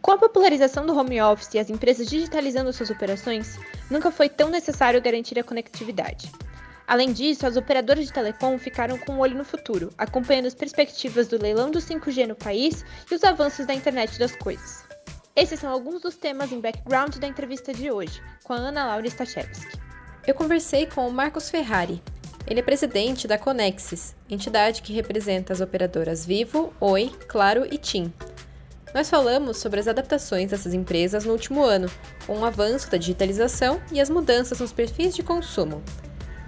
Com a popularização do home office e as empresas digitalizando suas operações, nunca foi tão necessário garantir a conectividade. Além disso, as operadoras de telecom ficaram com um olho no futuro, acompanhando as perspectivas do leilão do 5G no país e os avanços da internet das coisas. Esses são alguns dos temas em background da entrevista de hoje, com a Ana Laura Stachewski. Eu conversei com o Marcos Ferrari. Ele é presidente da Conexis, entidade que representa as operadoras Vivo, Oi, Claro e TIM, nós falamos sobre as adaptações dessas empresas no último ano, com o avanço da digitalização e as mudanças nos perfis de consumo.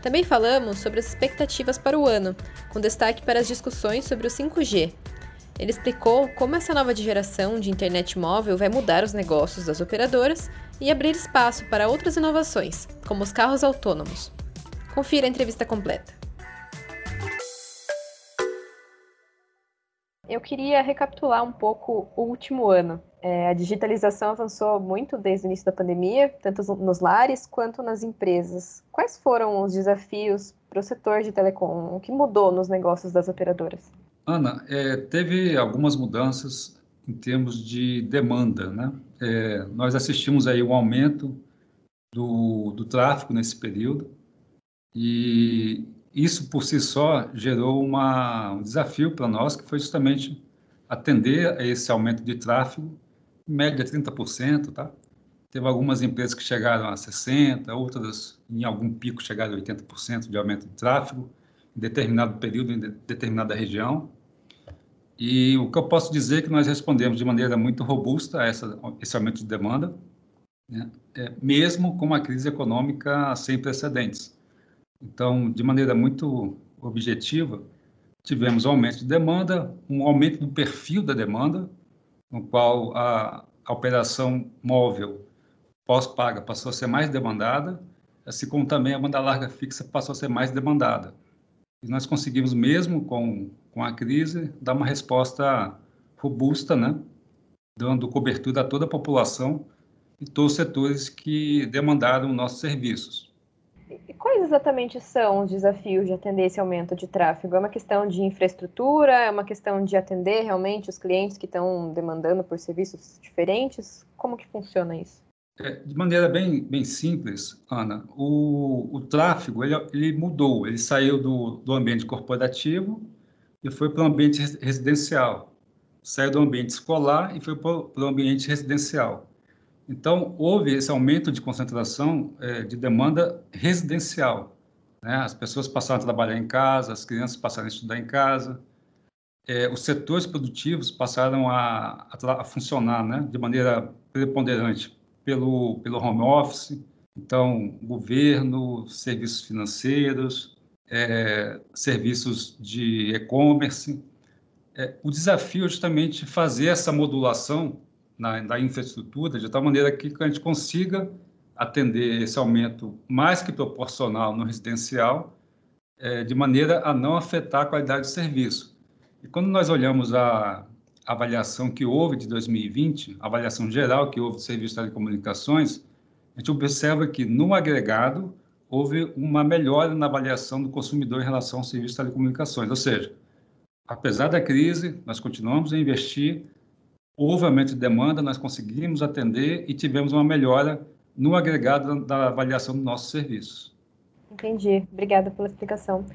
Também falamos sobre as expectativas para o ano, com destaque para as discussões sobre o 5G. Ele explicou como essa nova geração de internet móvel vai mudar os negócios das operadoras e abrir espaço para outras inovações, como os carros autônomos. Confira a entrevista completa. Eu queria recapitular um pouco o último ano. É, a digitalização avançou muito desde o início da pandemia, tanto nos lares quanto nas empresas. Quais foram os desafios para o setor de telecom? O que mudou nos negócios das operadoras? Ana, é, teve algumas mudanças em termos de demanda, né? É, nós assistimos aí um aumento do, do tráfego nesse período e isso por si só gerou uma, um desafio para nós, que foi justamente atender a esse aumento de tráfego, em média 30%, tá? Teve algumas empresas que chegaram a 60%, outras em algum pico chegaram a 80% de aumento de tráfego, em determinado período, em determinada região. E o que eu posso dizer é que nós respondemos de maneira muito robusta a essa, esse aumento de demanda, né? é, mesmo com uma crise econômica sem precedentes. Então, de maneira muito objetiva, tivemos um aumento de demanda, um aumento do perfil da demanda, no qual a, a operação móvel pós-paga passou a ser mais demandada, assim como também a banda larga fixa passou a ser mais demandada. E nós conseguimos, mesmo com, com a crise, dar uma resposta robusta, né? dando cobertura a toda a população e todos os setores que demandaram nossos serviços. Quais exatamente são os desafios de atender esse aumento de tráfego? É uma questão de infraestrutura? É uma questão de atender realmente os clientes que estão demandando por serviços diferentes? Como que funciona isso? É, de maneira bem, bem simples, Ana, o, o tráfego ele, ele mudou, ele saiu do, do ambiente corporativo e foi para o ambiente residencial. Saiu do ambiente escolar e foi para o ambiente residencial. Então, houve esse aumento de concentração é, de demanda residencial. Né? As pessoas passaram a trabalhar em casa, as crianças passaram a estudar em casa, é, os setores produtivos passaram a, a, a, funcionar né? de maneira preponderante pelo, pelo home office, então, governo, serviços financeiros, é, serviços de e-commerce. O desafio é justamente fazer essa modulação na, na infraestrutura, de tal maneira que a gente consiga atender esse aumento mais que proporcional no residencial, é, de maneira a não afetar a qualidade do serviço. E quando nós olhamos a, avaliação que houve de 2020, a avaliação geral que houve do serviço de telecomunicações, a gente observa que, no agregado, houve uma melhora na avaliação do consumidor em relação ao serviço de telecomunicações. Ou seja, apesar da crise, nós continuamos a investir houve aumento de demanda, nós conseguimos atender e tivemos uma melhora no agregado da avaliação dos nossos serviços. Entendi, obrigada pela explicação.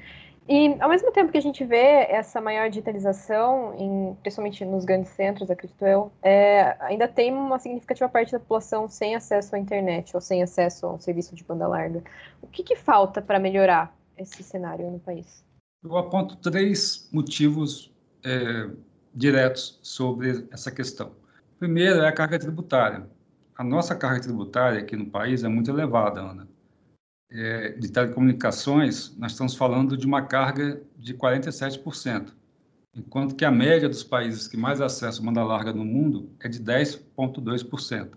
E ao mesmo tempo que a gente vê essa maior digitalização, em, principalmente nos grandes centros, acredito eu, é, ainda tem uma significativa parte da população sem acesso à internet ou sem acesso a um serviço de banda larga. O que, que falta para melhorar esse cenário no país? Eu aponto três motivos é, diretos sobre essa questão. Primeiro é a carga tributária. A nossa carga tributária aqui no país é muito elevada, Ana. É, de telecomunicações, nós estamos falando de uma carga de 47%. enquanto que a média dos países que mais acessam banda larga no mundo é de 10,2%.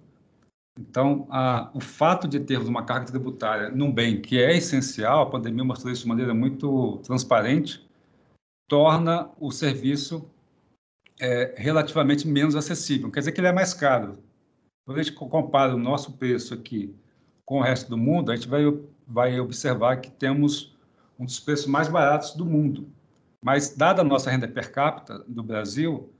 Então, a, o fato de termos uma carga tributária num bem que é essencial, a pandemia mostrou isso de maneira muito transparente, torna o serviço é, relativamente menos acessível. Quer dizer que ele é mais caro. Quando a gente compara o nosso preço aqui com o resto do mundo, a gente vai, vai observar que temos um dos preços mais baratos do mundo. Mas, dada a nossa renda per capita do Brasil,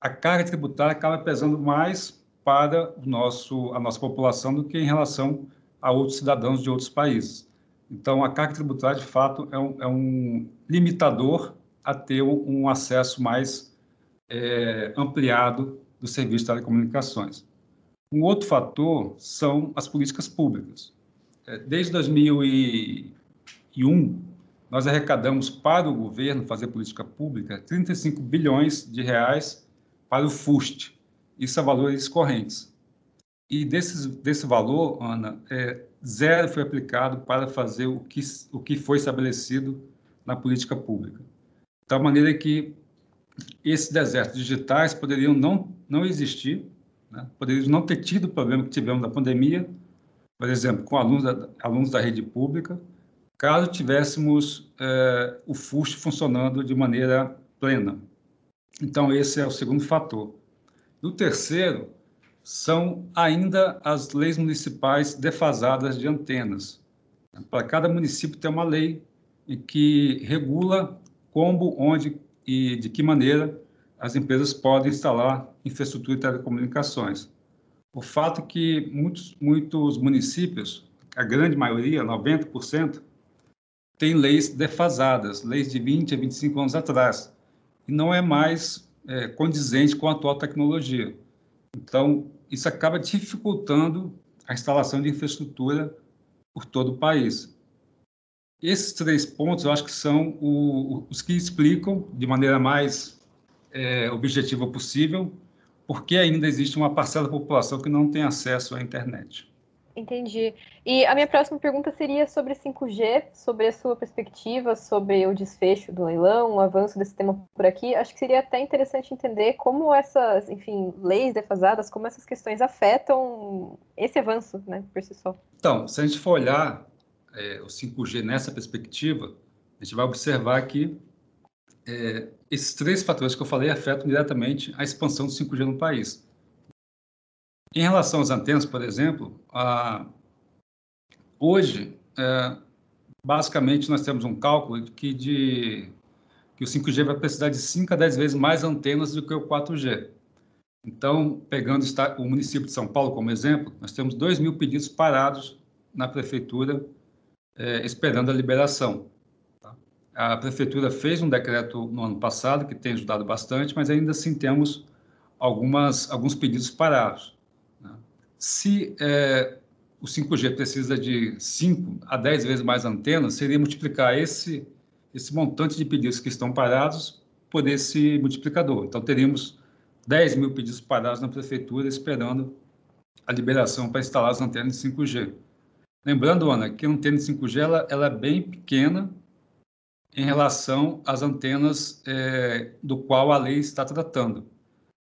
a carga tributária acaba pesando mais para o nosso, a nossa população do que em relação a outros cidadãos de outros países. Então, a carga tributária, de fato, é um, é um limitador a ter um acesso mais é, ampliado do serviço de telecomunicações. Um outro fator são as políticas públicas. É, desde 2001, nós arrecadamos para o governo fazer política pública 35 bilhões de reais para o FUST. Isso é valores correntes. E desses, desse valor, Ana, é, zero foi aplicado para fazer o que, o que foi estabelecido na política pública. De tal maneira que esses desertos digitais poderiam não, não existir, né? poderiam não ter tido o problema que tivemos na pandemia, por exemplo, com alunos da, alunos da rede pública, caso tivéssemos é, o FUST funcionando de maneira plena. Então, esse é o segundo fator. O terceiro são ainda as leis municipais defasadas de antenas. Para cada município tem uma lei que regula como, onde e de que maneira as empresas podem instalar infraestrutura de telecomunicações. O fato é que muitos, muitos municípios, a grande maioria, 90%, tem leis defasadas, leis de 20 a 25 anos atrás, e não é mais é, condizente com a atual tecnologia. Então, isso acaba dificultando a instalação de infraestrutura por todo o país. Esses três pontos, eu acho que são o, os que explicam, de maneira mais é, objetiva possível, por que ainda existe uma parcela da população que não tem acesso à internet. Entendi. E a minha próxima pergunta seria sobre 5G, sobre a sua perspectiva, sobre o desfecho do leilão, o avanço desse tema por aqui. Acho que seria até interessante entender como essas, enfim, leis defasadas, como essas questões afetam esse avanço, né, por si só. Então, se a gente for olhar é, o 5G nessa perspectiva, a gente vai observar que é, esses três fatores que eu falei afetam diretamente a expansão do 5G no país. Em relação às antenas, por exemplo, a... hoje, é, basicamente, nós temos um cálculo que, de... que o 5G vai precisar de 5 a 10 vezes mais antenas do que o 4G. Então, pegando o município de São Paulo como exemplo, nós temos 2 mil pedidos parados na prefeitura é, esperando a liberação. Tá? A prefeitura fez um decreto no ano passado que tem ajudado bastante, mas ainda assim temos algumas, alguns pedidos parados. Se é, o 5G precisa de 5 a 10 vezes mais antenas, seria multiplicar esse, esse montante de pedidos que estão parados por esse multiplicador. Então, teríamos 10 mil pedidos parados na prefeitura esperando a liberação para instalar as antenas de 5G. Lembrando, Ana, que a antena de 5G ela, ela é bem pequena em relação às antenas é, do qual a lei está tratando.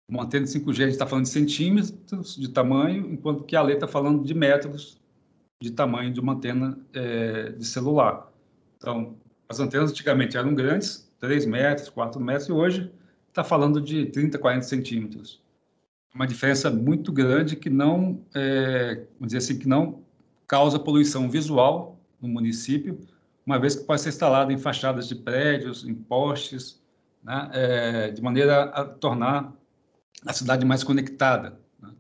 Uma antena de 5G a gente está falando de centímetros de tamanho, enquanto que a lei está falando de metros de tamanho de uma antena é, de celular. Então, as antenas antigamente eram grandes, 3 metros, 4 metros, e hoje está falando de 30, 40 centímetros. Uma diferença muito grande que não, é, vamos dizer assim, que não causa poluição visual no município, uma vez que pode ser instalado em fachadas de prédios, em postes, né, é, de maneira a tornar a cidade mais conectada. Né?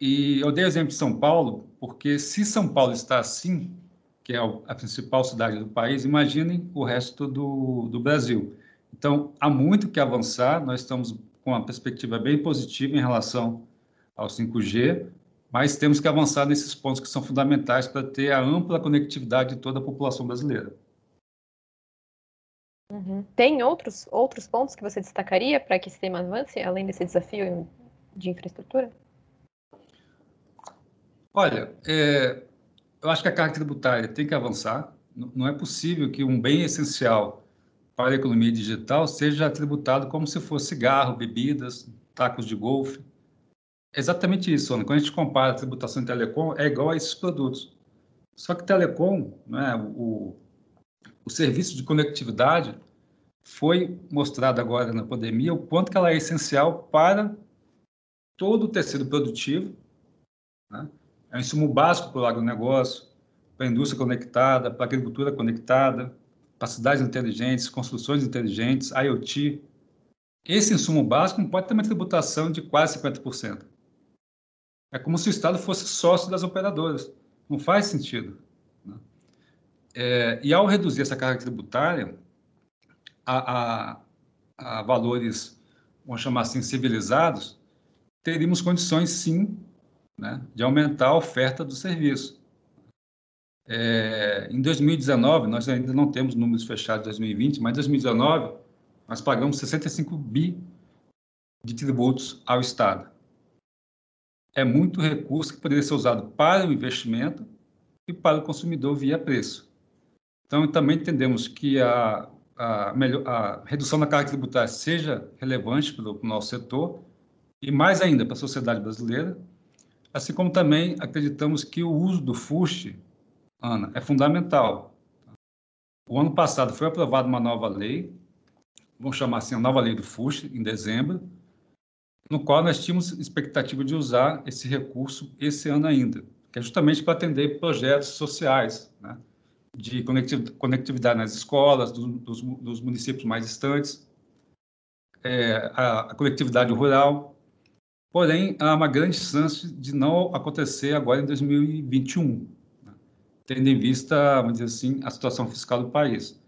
E eu dei o exemplo de São Paulo, porque se São Paulo está assim, que é a principal cidade do país, imaginem o resto do, do Brasil. Então, há muito que avançar, nós estamos com uma perspectiva bem positiva em relação ao 5G, mas temos que avançar nesses pontos que são fundamentais para ter a ampla conectividade de toda a população brasileira. Uhum. Tem outros, outros pontos que você destacaria para que esse tema avance, além desse desafio de infraestrutura? Olha, é, eu acho que a carga tributária tem que avançar. Não é possível que um bem essencial para a economia digital seja tributado como se fosse cigarro, bebidas, tacos de golfe. Exatamente isso, Ana. Quando a gente compara a tributação de telecom, é igual a esses produtos. Só que telecom, né, o, o serviço de conectividade, foi mostrado agora na pandemia o quanto que ela é essencial para todo o tecido produtivo. Né? É um insumo básico para o agronegócio, para a indústria conectada, para a agricultura conectada, para cidades inteligentes, construções inteligentes, IoT. Esse insumo básico não pode ter uma tributação de quase 50%. É como se o Estado fosse sócio das operadoras. Não faz sentido. Né? É, e ao reduzir essa carga tributária a, a, a valores, vamos chamar assim, civilizados, teríamos condições, sim, né, de aumentar a oferta do serviço. É, em 2019, nós ainda não temos números fechados de 2020, mas em 2019 nós pagamos 65 bi de tributos ao Estado é muito recurso que poderia ser usado para o investimento e para o consumidor via preço. Então, também entendemos que a, a, melhor, a redução da carga tributária seja relevante para o nosso setor e, mais ainda, para a sociedade brasileira, assim como também acreditamos que o uso do FUST, Ana, é fundamental. O ano passado foi aprovada uma nova lei, vamos chamar assim, a nova lei do FUST, em dezembro, no qual nós tínhamos expectativa de usar esse recurso esse ano ainda, que é justamente para atender projetos sociais, né? de conectividade nas escolas, do, dos, dos, municípios mais distantes, é, a, a conectividade rural. Porém, há uma grande chance de não acontecer agora em 2021, né? tendo em vista, vamos dizer assim, a situação fiscal do país.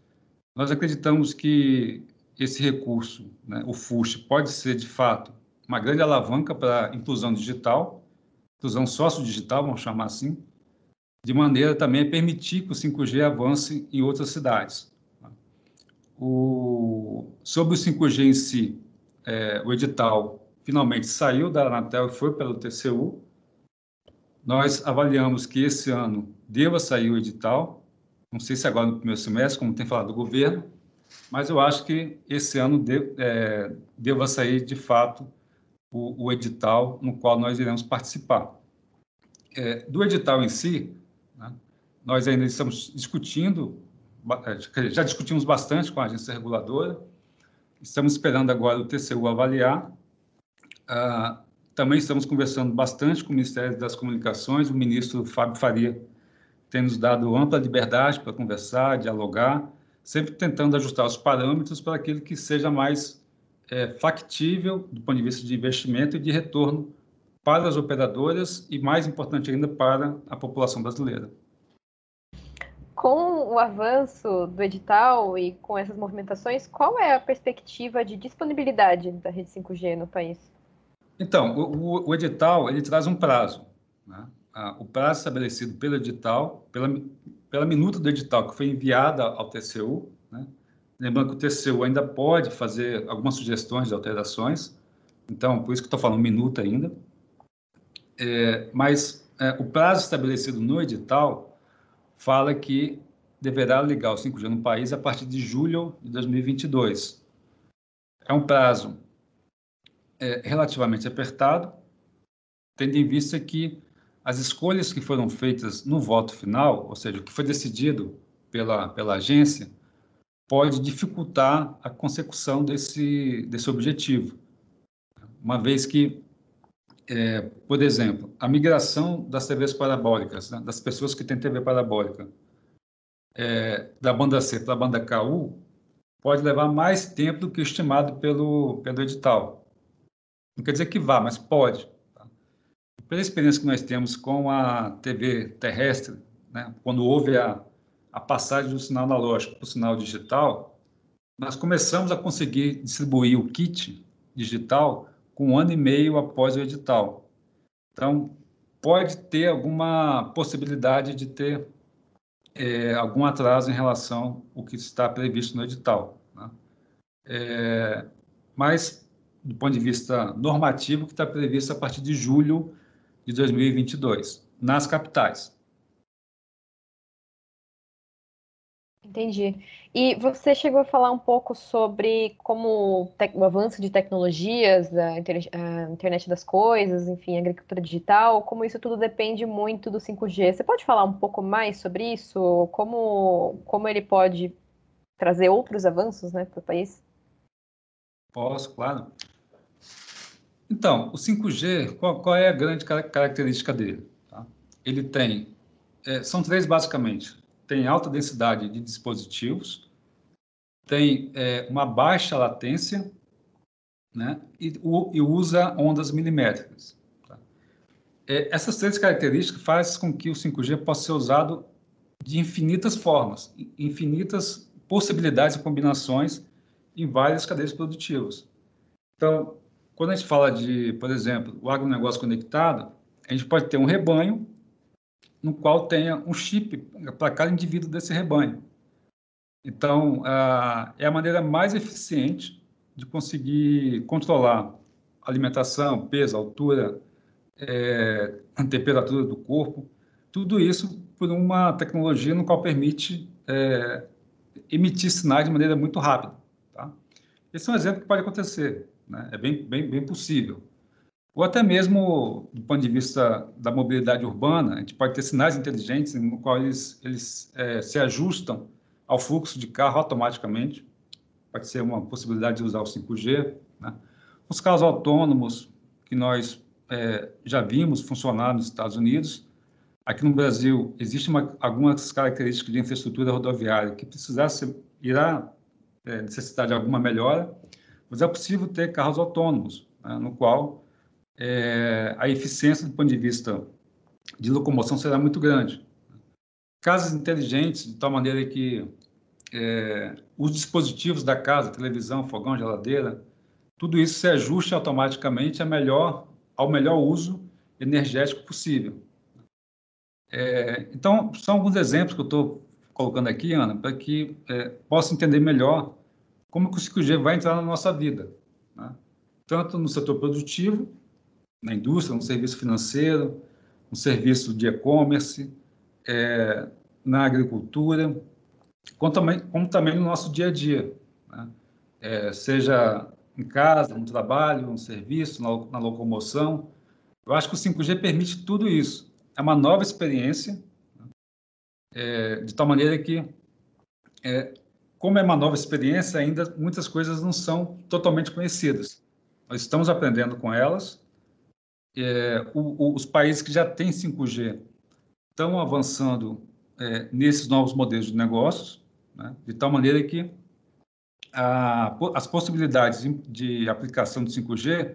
Nós acreditamos que esse recurso, né, o FUST, pode ser, de fato, uma grande alavanca para inclusão digital, inclusão sócio-digital, vamos chamar assim, de maneira também a permitir que o 5G avance em outras cidades. O, sobre o 5G em si, é, o edital finalmente saiu da Anatel e foi pelo TCU. Nós avaliamos que esse ano deva sair o edital, não sei se agora no primeiro semestre, como tem falado o governo, mas eu acho que esse ano de, é, deva sair de fato o, o edital no qual nós iremos participar. É, do edital em si, né, nós ainda estamos discutindo, é, já discutimos bastante com a agência reguladora, estamos esperando agora o TCU avaliar. Ah, também estamos conversando bastante com o Ministério das Comunicações, o ministro Fábio Faria tem nos dado ampla liberdade para conversar, dialogar, sempre tentando ajustar os parâmetros para aquilo que seja mais é, factível do ponto de vista de investimento e de retorno para as operadoras e, mais importante ainda, para a população brasileira. Com o avanço do edital e com essas movimentações, qual é a perspectiva de disponibilidade da rede 5G no país? Então, o, o edital ele traz um prazo. Né? o prazo estabelecido pelo edital, pela, pela minuta do edital que foi enviada ao TCU? Lembrando que o TCU ainda pode fazer algumas sugestões de alterações, então, por isso que estou falando minuto ainda. É, mas é, o prazo estabelecido no edital fala que deverá ligar o 5G no país a partir de julho de 2022. É um prazo é, relativamente apertado, tendo em vista que as escolhas que foram feitas no voto final, ou seja, o que foi decidido pela, pela agência, pode dificultar a consecução desse, desse objetivo. Uma vez que, é, por exemplo, a migração das TVs parabólicas, né, das pessoas que têm TV parabólica, é, da banda C para a banda KU, pode levar mais tempo do que estimado pelo, pelo edital. Não quer dizer que vá, mas pode. Tá? Pela experiência que nós temos com a TV terrestre, né, quando houve a a passagem do sinal analógico para o sinal digital, nós começamos a conseguir distribuir o kit digital com um ano e meio após o edital. Então, pode ter alguma possibilidade de ter é, algum atraso em relação ao que está previsto no edital. Né? É, mas, do ponto de vista normativo, que está previsto a partir de julho de 2022, nas capitais. Entendi. E você chegou a falar um pouco sobre como o avanço de tecnologias, a internet das coisas, enfim, agricultura digital, como isso tudo depende muito do 5G. Você pode falar um pouco mais sobre isso? Como, como ele pode trazer outros avanços né, para o país? Posso, claro. Então, o 5G, qual, qual é a grande característica dele? Tá? Ele tem, é, são três basicamente tem alta densidade de dispositivos, tem é, uma baixa latência, né, e, o, e usa ondas milimétricas. Tá? É, essas três características fazem com que o 5G possa ser usado de infinitas formas, infinitas possibilidades e combinações em várias cadeias produtivas. Então, quando a gente fala de, por exemplo, o agronegócio conectado, a gente pode ter um rebanho no qual tenha um chip para cada indivíduo desse rebanho. Então, é a maneira mais eficiente de conseguir controlar alimentação, peso, altura, é, temperatura do corpo, tudo isso por uma tecnologia no qual permite é, emitir sinais de maneira muito rápida. Tá? Esse é um exemplo que pode acontecer, né? é bem, bem, bem possível ou até mesmo do ponto de vista da mobilidade urbana, a gente pode ter sinais inteligentes no qual eles, eles é, se ajustam ao fluxo de carro automaticamente, pode ser uma possibilidade de usar o 5G. Né? Os carros autônomos que nós é, já vimos funcionar nos Estados Unidos, aqui no Brasil existem algumas características de infraestrutura rodoviária que precisasse, irá é, necessitar de alguma melhora, mas é possível ter carros autônomos, né, no qual é, a eficiência do ponto de vista de locomoção será muito grande. Casas inteligentes, de tal maneira que é, os dispositivos da casa, televisão, fogão, geladeira, tudo isso se ajuste automaticamente a melhor, ao melhor uso energético possível. É, então, são alguns exemplos que eu estou colocando aqui, Ana, para que é, possa entender melhor como que o 5G vai entrar na nossa vida, né? tanto no setor produtivo, na indústria, no serviço financeiro, no serviço de e-commerce, é, na agricultura, como também, como também, no nosso dia a dia, né? é, seja em casa, no trabalho, no serviço, na, na, locomoção. Eu acho que o 5G permite tudo isso. É uma nova experiência, né? é, de tal maneira que, é, como é uma nova experiência, ainda muitas coisas não são totalmente conhecidas. Nós estamos aprendendo com elas é, o, o, os países que já têm 5G estão avançando é, nesses novos modelos de negócios, né, de tal maneira que a, as possibilidades de aplicação do 5G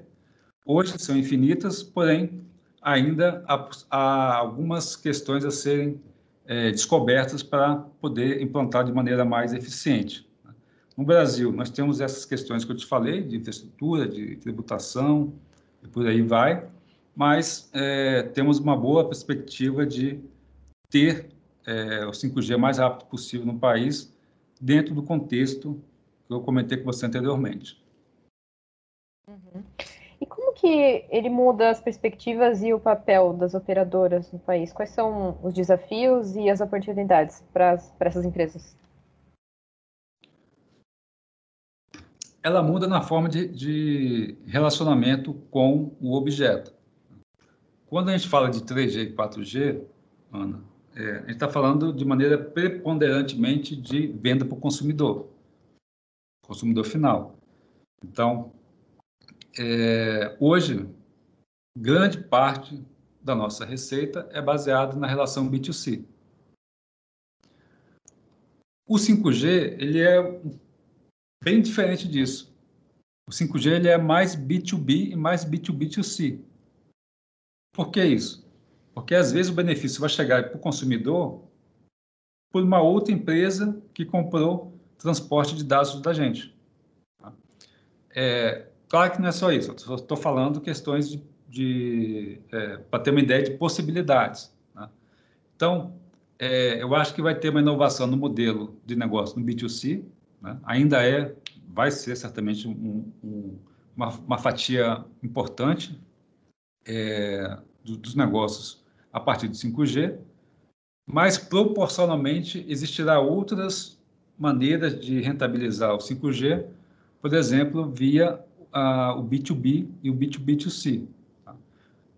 hoje são infinitas, porém ainda há, há algumas questões a serem é, descobertas para poder implantar de maneira mais eficiente. No Brasil, nós temos essas questões que eu te falei, de infraestrutura, de tributação, e por aí vai mas é, temos uma boa perspectiva de ter é, o 5G mais rápido possível no país, dentro do contexto que eu comentei com você anteriormente. Uhum. E como que ele muda as perspectivas e o papel das operadoras no país? Quais são os desafios e as oportunidades para, para essas empresas? Ela muda na forma de, de relacionamento com o objeto. Quando a gente fala de 3G e 4G, Ana, é, a gente está falando de maneira preponderantemente de venda para o consumidor, consumidor final. Então, é, hoje, grande parte da nossa receita é baseada na relação B2C. O 5G ele é bem diferente disso. O 5G ele é mais B2B e mais B2B2C. Por que isso? Porque às vezes o benefício vai chegar para o consumidor por uma outra empresa que comprou transporte de dados da gente. Tá? É, claro que não é só isso, estou falando questões de, de é, para ter uma ideia de possibilidades. Tá? Então, é, eu acho que vai ter uma inovação no modelo de negócio no B2C, né? ainda é, vai ser certamente um, um, uma, uma fatia importante é, do, dos negócios a partir de 5G, mas proporcionalmente existirá outras maneiras de rentabilizar o 5G, por exemplo, via o B2B e o B2B2C. Tá?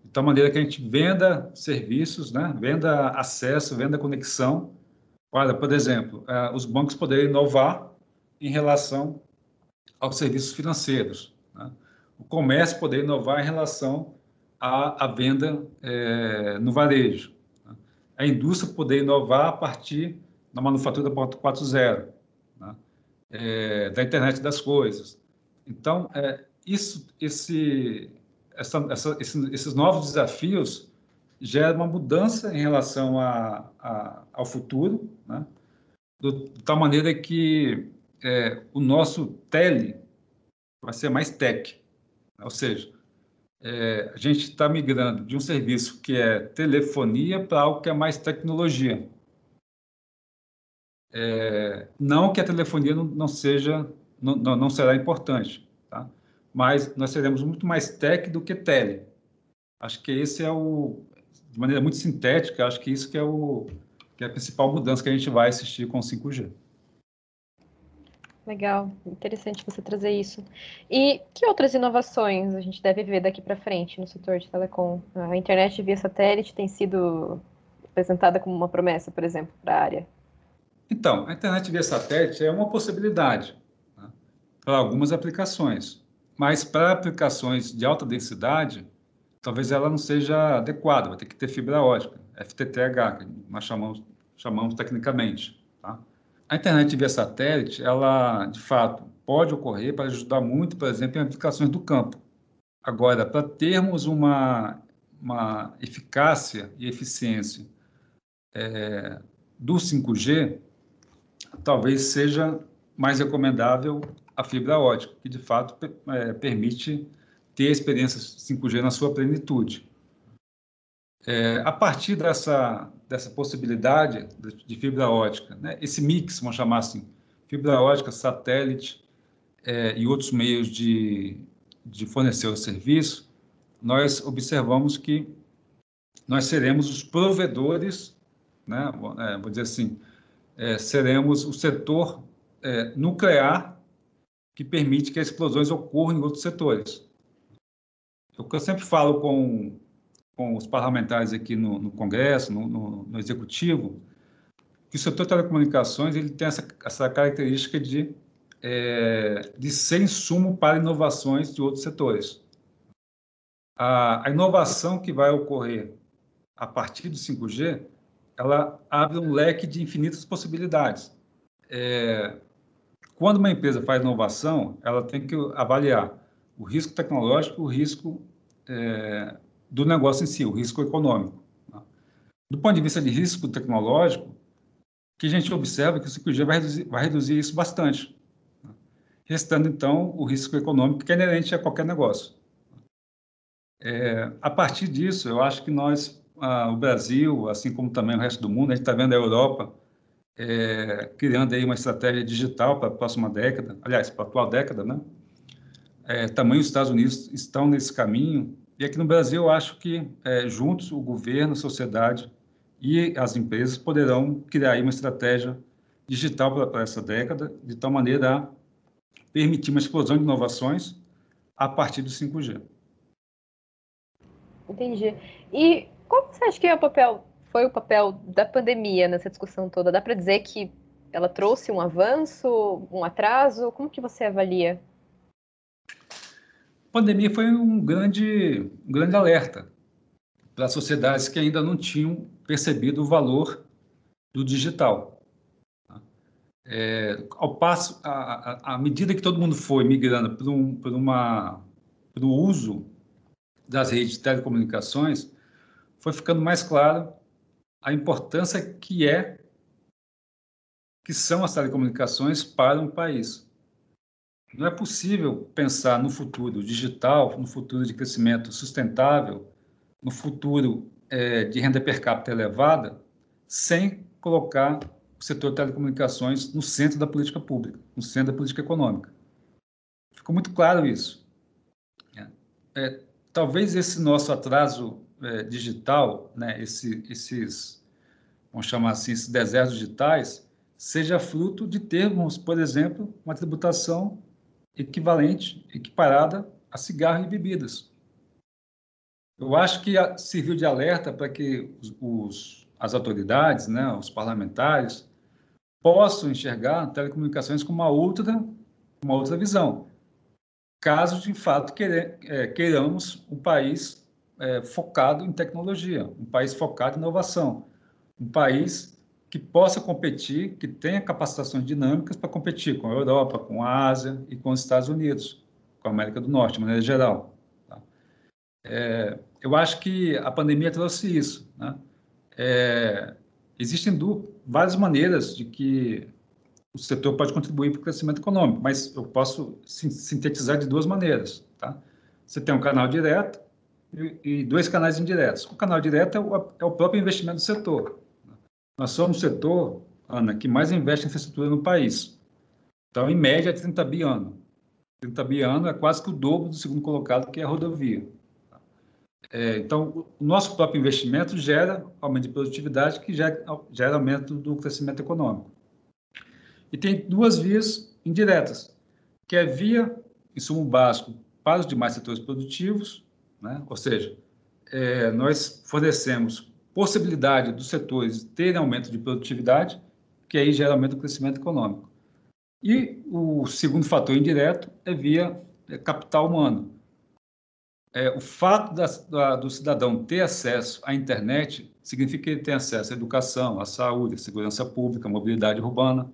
De tal maneira que a gente venda serviços, né? venda acesso, venda conexão, para, por exemplo, uh, os bancos poderem inovar em relação aos serviços financeiros. Né? O comércio poder inovar em relação à venda é, no varejo. Né? A indústria poder inovar a partir da manufatura 4.0, né? é, da internet das coisas. Então, é, isso, esse, essa, essa, esses novos desafios geram uma mudança em relação a, a, ao futuro, né? de tal maneira que é, o nosso tele vai ser mais tech, ou seja, é, a gente está migrando de um serviço que é telefonia para algo que é mais tecnologia. É, não que a telefonia não, não seja, não, não, será importante, tá? mas nós seremos muito mais tech do que tele. Acho que esse é o, de maneira muito sintética, acho que isso que é, o, que é a principal mudança que a gente vai assistir com o 5G. Legal, interessante você trazer isso. E que outras inovações a gente deve ver daqui para frente no setor de telecom? A internet via satélite tem sido apresentada como uma promessa, por exemplo, para a área. Então, a internet via satélite é uma possibilidade né, para algumas aplicações, mas para aplicações de alta densidade, talvez ela não seja adequada, vai ter que ter fibra ótica, FTTH, que nós chamamos, chamamos tecnicamente. Tá? A internet via satélite, ela, de fato, pode ocorrer para ajudar muito, por exemplo, em aplicações do campo. Agora, para termos uma, uma eficácia e eficiência é, do 5G, talvez seja mais recomendável a fibra ótica, que de fato é, permite ter a experiência 5G na sua plenitude. É, a partir dessa, dessa possibilidade de fibra ótica, né, esse mix, vamos chamar assim, fibra ótica, satélite é, e outros meios de, de fornecer o serviço, nós observamos que nós seremos os provedores, né, é, vou dizer assim, é, seremos o setor é, nuclear que permite que as explosões ocorram em outros setores. O que eu sempre falo com com os parlamentares aqui no, no Congresso, no, no, no, Executivo, que o setor de telecomunicações ele tem essa, essa característica de, é, de ser insumo para inovações de outros setores. A, a inovação que vai ocorrer a partir do 5G, ela abre um leque de infinitas possibilidades. É, quando uma empresa faz inovação, ela tem que avaliar o risco tecnológico, o risco é, do negócio em si, o risco econômico. Tá? Do ponto de vista de risco tecnológico, que a gente observa que o 5G vai reduzir, vai reduzir isso bastante, tá? restando, então, o risco econômico que é inerente a qualquer negócio. É, a partir disso, eu acho que nós, ah, o Brasil, assim como também o resto do mundo, a gente está vendo a Europa é, criando aí uma estratégia digital para a próxima década, aliás, para a atual década, né? É, também os Estados Unidos estão nesse caminho, e aqui no Brasil, eu acho que é, juntos o governo, a sociedade e as empresas poderão criar uma estratégia digital para essa década, de tal maneira a permitir uma explosão de inovações a partir do 5G. Entendi. E qual você acha que é o papel, foi o papel da pandemia nessa discussão toda? Dá para dizer que ela trouxe um avanço, um atraso? Como que você avalia pandemia foi um grande, um grande alerta para sociedades que ainda não tinham percebido o valor do digital. É, ao passo, à medida que todo mundo foi migrando por, um, por uma, para o uso das redes de telecomunicações, foi ficando mais claro a importância que é que são as telecomunicações para um país. Não é possível pensar no futuro digital, no futuro de crescimento sustentável, no futuro é, de renda per capita elevada, sem colocar o setor de telecomunicações no centro da política pública, no centro da política econômica. Ficou muito claro isso. É, é talvez esse nosso atraso é, digital, né, esse, esses, vamos chamar assim, esses desertos digitais, seja fruto de termos, por exemplo, uma tributação equivalente, equiparada a cigarro e bebidas. Eu acho que serviu de alerta para que os, os, as autoridades, né, os parlamentares, possam enxergar telecomunicações com uma outra, uma outra visão, caso de fato queira, é, queiramos um país é, focado em tecnologia, um país focado em inovação, um país que possa competir, que tenha capacitações dinâmicas para competir com a Europa, com a Ásia e com os Estados Unidos, com a América do Norte, de maneira geral. Tá? É, eu acho que a pandemia trouxe isso. Né? É, existem várias maneiras de que o setor pode contribuir para o crescimento econômico, mas eu posso sintetizar de duas maneiras. Tá? Você tem um canal direto e, e dois canais indiretos. O canal direto é o, é o próprio investimento do setor. Nós somos o setor, Ana, que mais investe em infraestrutura no país. Então, em média, 30 bi ano. 30 bi ano é quase que o dobro do segundo colocado, que é a rodovia. É, então, o nosso próprio investimento gera aumento de produtividade, que gera, gera aumento do crescimento econômico. E tem duas vias indiretas, que é via insumo básico para os demais setores produtivos, né? ou seja, é, nós fornecemos possibilidade dos setores terem aumento de produtividade, que aí gera aumento do crescimento econômico. E o segundo fator indireto é via é, capital humano. É, o fato da, da, do cidadão ter acesso à internet significa que ele tem acesso à educação, à saúde, à segurança pública, à mobilidade urbana,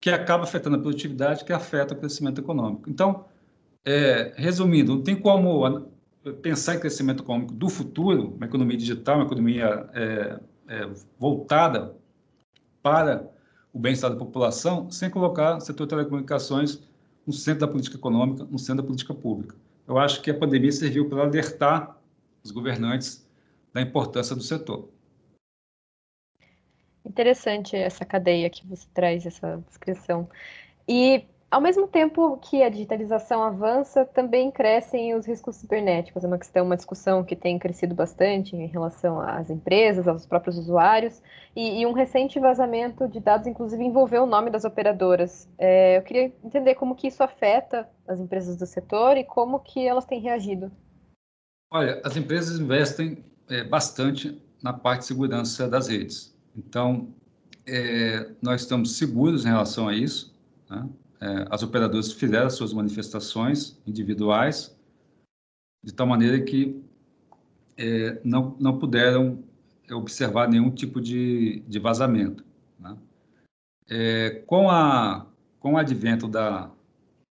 que acaba afetando a produtividade, que afeta o crescimento econômico. Então, é, resumindo, não tem como pensar em crescimento econômico do futuro, uma economia digital, uma economia é, é, voltada para o bem-estar da população, sem colocar o setor de telecomunicações no centro da política econômica, no centro da política pública. Eu acho que a pandemia serviu para alertar os governantes da importância do setor. Interessante essa cadeia que você traz, essa descrição. E ao mesmo tempo que a digitalização avança, também crescem os riscos cibernéticos. É uma questão, uma discussão que tem crescido bastante em relação às empresas, aos próprios usuários, e, e um recente vazamento de dados, inclusive, envolveu o nome das operadoras. É, eu queria entender como que isso afeta as empresas do setor e como que elas têm reagido. Olha, as empresas investem é, bastante na parte de segurança das redes. Então, é, nós estamos seguros em relação a isso. Né? É, as operadoras fizeram suas manifestações individuais, de tal maneira que é, não, não puderam observar nenhum tipo de, de vazamento. Né? É, com, a, com o advento da,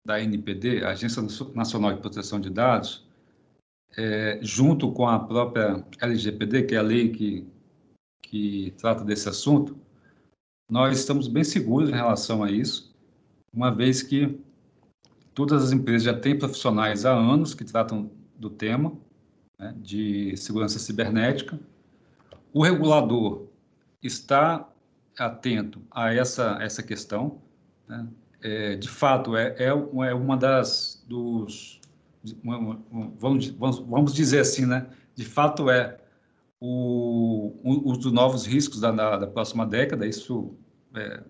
da NPD, a Agência Nacional de Proteção de Dados, é, junto com a própria LGPD, que é a lei que, que trata desse assunto, nós estamos bem seguros em relação a isso uma vez que todas as empresas já têm profissionais há anos que tratam do tema né, de segurança cibernética. O regulador está atento a essa, essa questão. Né? É, de fato, é, é, é uma das dos vamos, vamos dizer assim, né? De fato é o, um, dos novos riscos da, da, da próxima década. Isso é,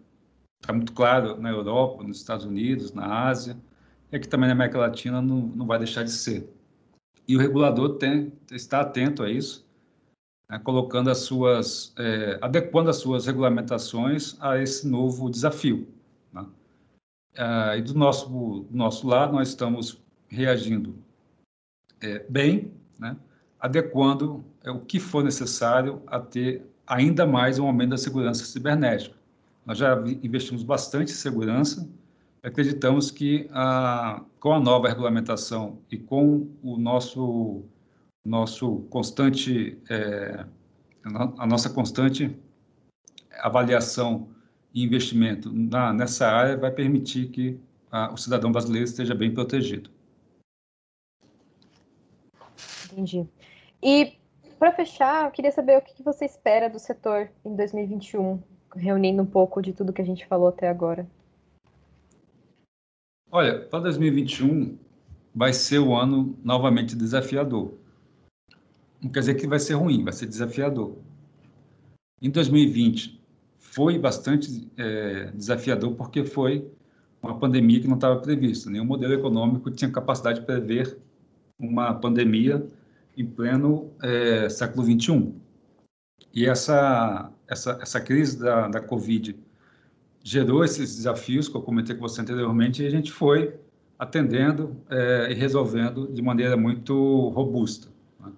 está muito claro na Europa, nos Estados Unidos, na Ásia, e aqui também na América Latina não, não vai deixar de ser. E o regulador tem, está atento a isso, né, colocando as suas, é, adequando as suas regulamentações a esse novo desafio. Né? Ah, e do nosso, do nosso lado, nós estamos reagindo é, bem, né? adequando é, o que for necessário a ter ainda mais um aumento da segurança cibernética. Nós já investimos bastante em segurança. Acreditamos que a, com a nova regulamentação e com o nosso nosso constante é, a nossa constante avaliação e investimento na, nessa área vai permitir que a, o cidadão brasileiro esteja bem protegido. Entendi. E para fechar, eu queria saber o que você espera do setor em 2021 reunindo um pouco de tudo que a gente falou até agora? Olha, para 2021 vai ser o ano novamente desafiador. Não quer dizer que vai ser ruim, vai ser desafiador. Em 2020 foi bastante é, desafiador porque foi uma pandemia que não estava prevista. Nenhum modelo econômico tinha capacidade de prever uma pandemia em pleno é, século XXI. E essa, essa, essa crise da, da Covid gerou esses desafios que eu comentei com você anteriormente e a gente foi atendendo é, e resolvendo de maneira muito robusta. Né?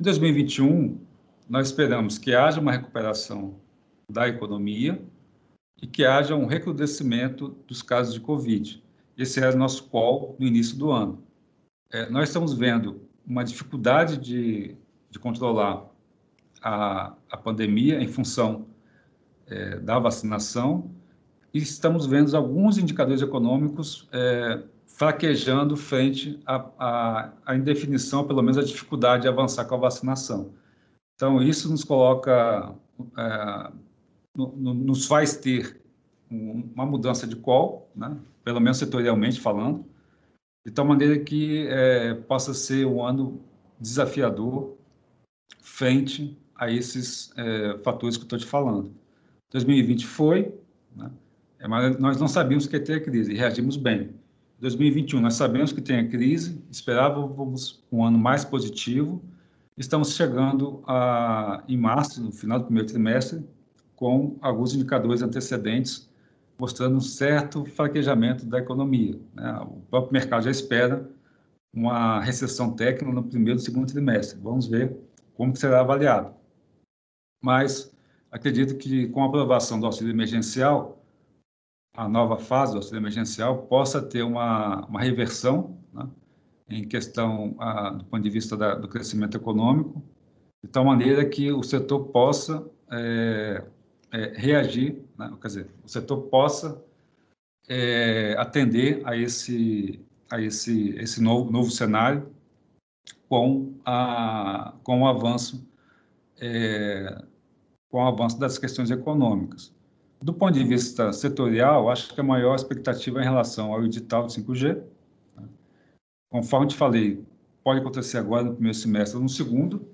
Em 2021, nós esperamos que haja uma recuperação da economia e que haja um recrudescimento dos casos de Covid. Esse era o nosso call no início do ano. É, nós estamos vendo uma dificuldade de, de controlar a, a pandemia em função é, da vacinação e estamos vendo alguns indicadores econômicos é, fraquejando frente à, indefinição, pelo menos a dificuldade de avançar com a vacinação. Então, isso nos coloca, é, no, no, nos faz ter uma mudança de call, né? pelo menos setorialmente falando, de tal maneira que é, possa ser um ano desafiador frente a esses é, fatores que eu estou te falando. 2020 foi, né? é, mas nós não sabíamos que ia ter a crise e reagimos bem. 2021 nós sabemos que tem a crise, esperávamos um ano mais positivo, estamos chegando a, em março, no final do primeiro trimestre, com alguns indicadores antecedentes mostrando um certo fraquejamento da economia. Né? O próprio mercado já espera uma recessão técnica no primeiro e segundo trimestre. Vamos ver como será avaliado mas acredito que com a aprovação do auxílio emergencial, a nova fase do auxílio emergencial possa ter uma, uma reversão né, em questão a, do ponto de vista da, do crescimento econômico, de tal maneira que o setor possa é, é, reagir, né, quer dizer, o setor possa é, atender a esse a esse esse novo novo cenário com a com o avanço é, com o avanço das questões econômicas. Do ponto de vista setorial, acho que a maior expectativa é em relação ao edital de 5G. Né? Conforme te falei, pode acontecer agora no primeiro semestre ou no segundo.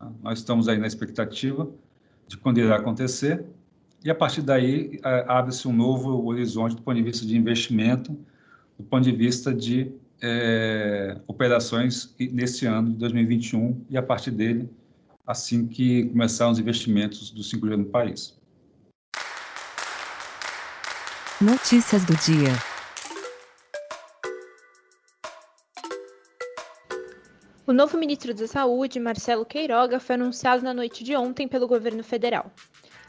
Né? Nós estamos aí na expectativa de quando irá acontecer. E a partir daí abre-se um novo horizonte do ponto de vista de investimento, do ponto de vista de é, operações nesse ano de 2021 e a partir dele assim que começarem os investimentos do 5G no país. Notícias do dia. O novo ministro da Saúde, Marcelo Queiroga, foi anunciado na noite de ontem pelo governo federal.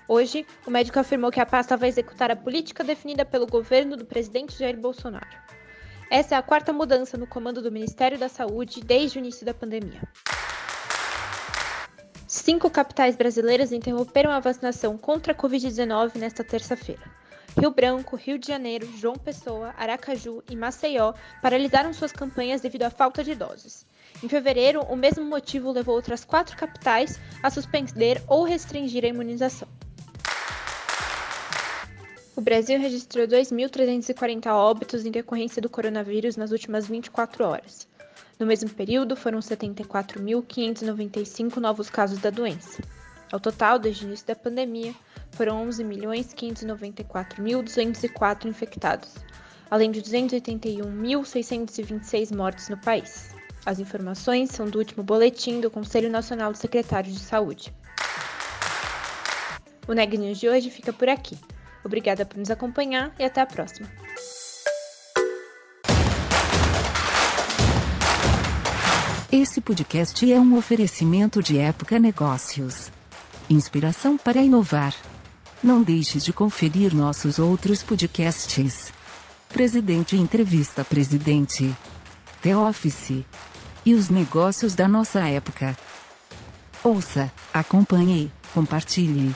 Hoje, o médico afirmou que a pasta vai executar a política definida pelo governo do presidente Jair Bolsonaro. Essa é a quarta mudança no comando do Ministério da Saúde desde o início da pandemia. Cinco capitais brasileiras interromperam a vacinação contra a Covid-19 nesta terça-feira. Rio Branco, Rio de Janeiro, João Pessoa, Aracaju e Maceió paralisaram suas campanhas devido à falta de doses. Em fevereiro, o mesmo motivo levou outras quatro capitais a suspender ou restringir a imunização. O Brasil registrou 2.340 óbitos em decorrência do coronavírus nas últimas 24 horas. No mesmo período, foram 74.595 novos casos da doença. Ao total, desde o início da pandemia, foram 11.594.204 infectados, além de 281.626 mortes no país. As informações são do último boletim do Conselho Nacional de Secretários de Saúde. O Neg News de hoje fica por aqui. Obrigada por nos acompanhar e até a próxima. Esse podcast é um oferecimento de Época Negócios. Inspiração para inovar. Não deixe de conferir nossos outros podcasts. Presidente Entrevista Presidente. The Office. E os negócios da nossa época. Ouça, acompanhe, compartilhe.